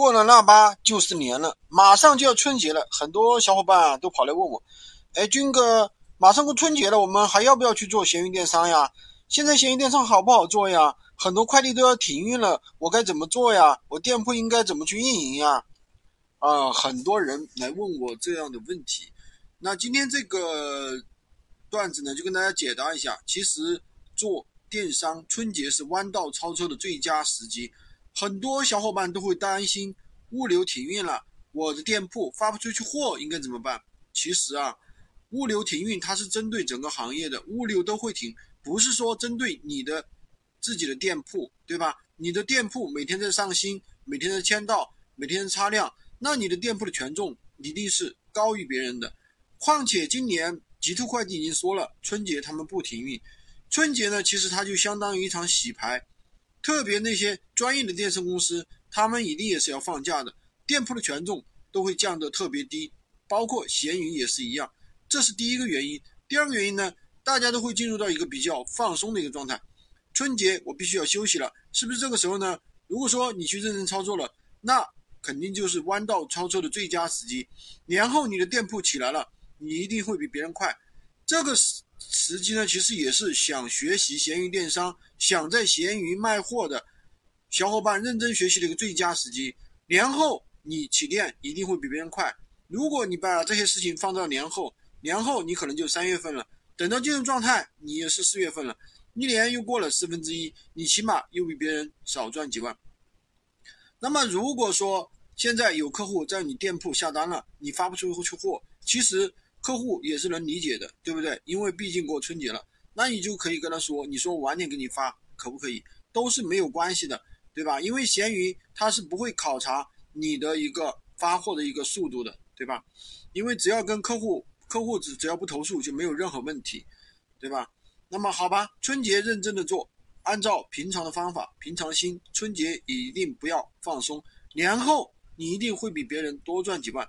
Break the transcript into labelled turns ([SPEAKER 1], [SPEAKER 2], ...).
[SPEAKER 1] 过了腊八就是年了，马上就要春节了，很多小伙伴都跑来问我：“哎，军哥，马上过春节了，我们还要不要去做闲鱼电商呀？现在闲鱼电商好不好做呀？很多快递都要停运了，我该怎么做呀？我店铺应该怎么去运营呀？”啊，很多人来问我这样的问题。那今天这个段子呢，就跟大家解答一下。其实做电商，春节是弯道超车的最佳时机。很多小伙伴都会担心物流停运了，我的店铺发不出去货，应该怎么办？其实啊，物流停运它是针对整个行业的，物流都会停，不是说针对你的自己的店铺，对吧？你的店铺每天在上新，每天在签到，每天在擦亮，那你的店铺的权重一定是高于别人的。况且今年极兔快递已经说了，春节他们不停运，春节呢，其实它就相当于一场洗牌。特别那些专业的电商公司，他们一定也是要放假的，店铺的权重都会降得特别低，包括闲鱼也是一样，这是第一个原因。第二个原因呢，大家都会进入到一个比较放松的一个状态。春节我必须要休息了，是不是这个时候呢？如果说你去认真操作了，那肯定就是弯道超车的最佳时机。年后你的店铺起来了，你一定会比别人快。这个时机呢，其实也是想学习闲鱼电商。想在闲鱼卖货的小伙伴认真学习的一个最佳时机。年后你起店一定会比别人快。如果你把这些事情放到年后，年后你可能就三月份了。等到进入状态，你也是四月份了。一年又过了四分之一，你起码又比别人少赚几万。那么如果说现在有客户在你店铺下单了，你发不出去货，其实客户也是能理解的，对不对？因为毕竟过春节了。那你就可以跟他说，你说我晚点给你发，可不可以？都是没有关系的，对吧？因为闲鱼它是不会考察你的一个发货的一个速度的，对吧？因为只要跟客户，客户只只要不投诉就没有任何问题，对吧？那么好吧，春节认真的做，按照平常的方法，平常心，春节一定不要放松，年后你一定会比别人多赚几万。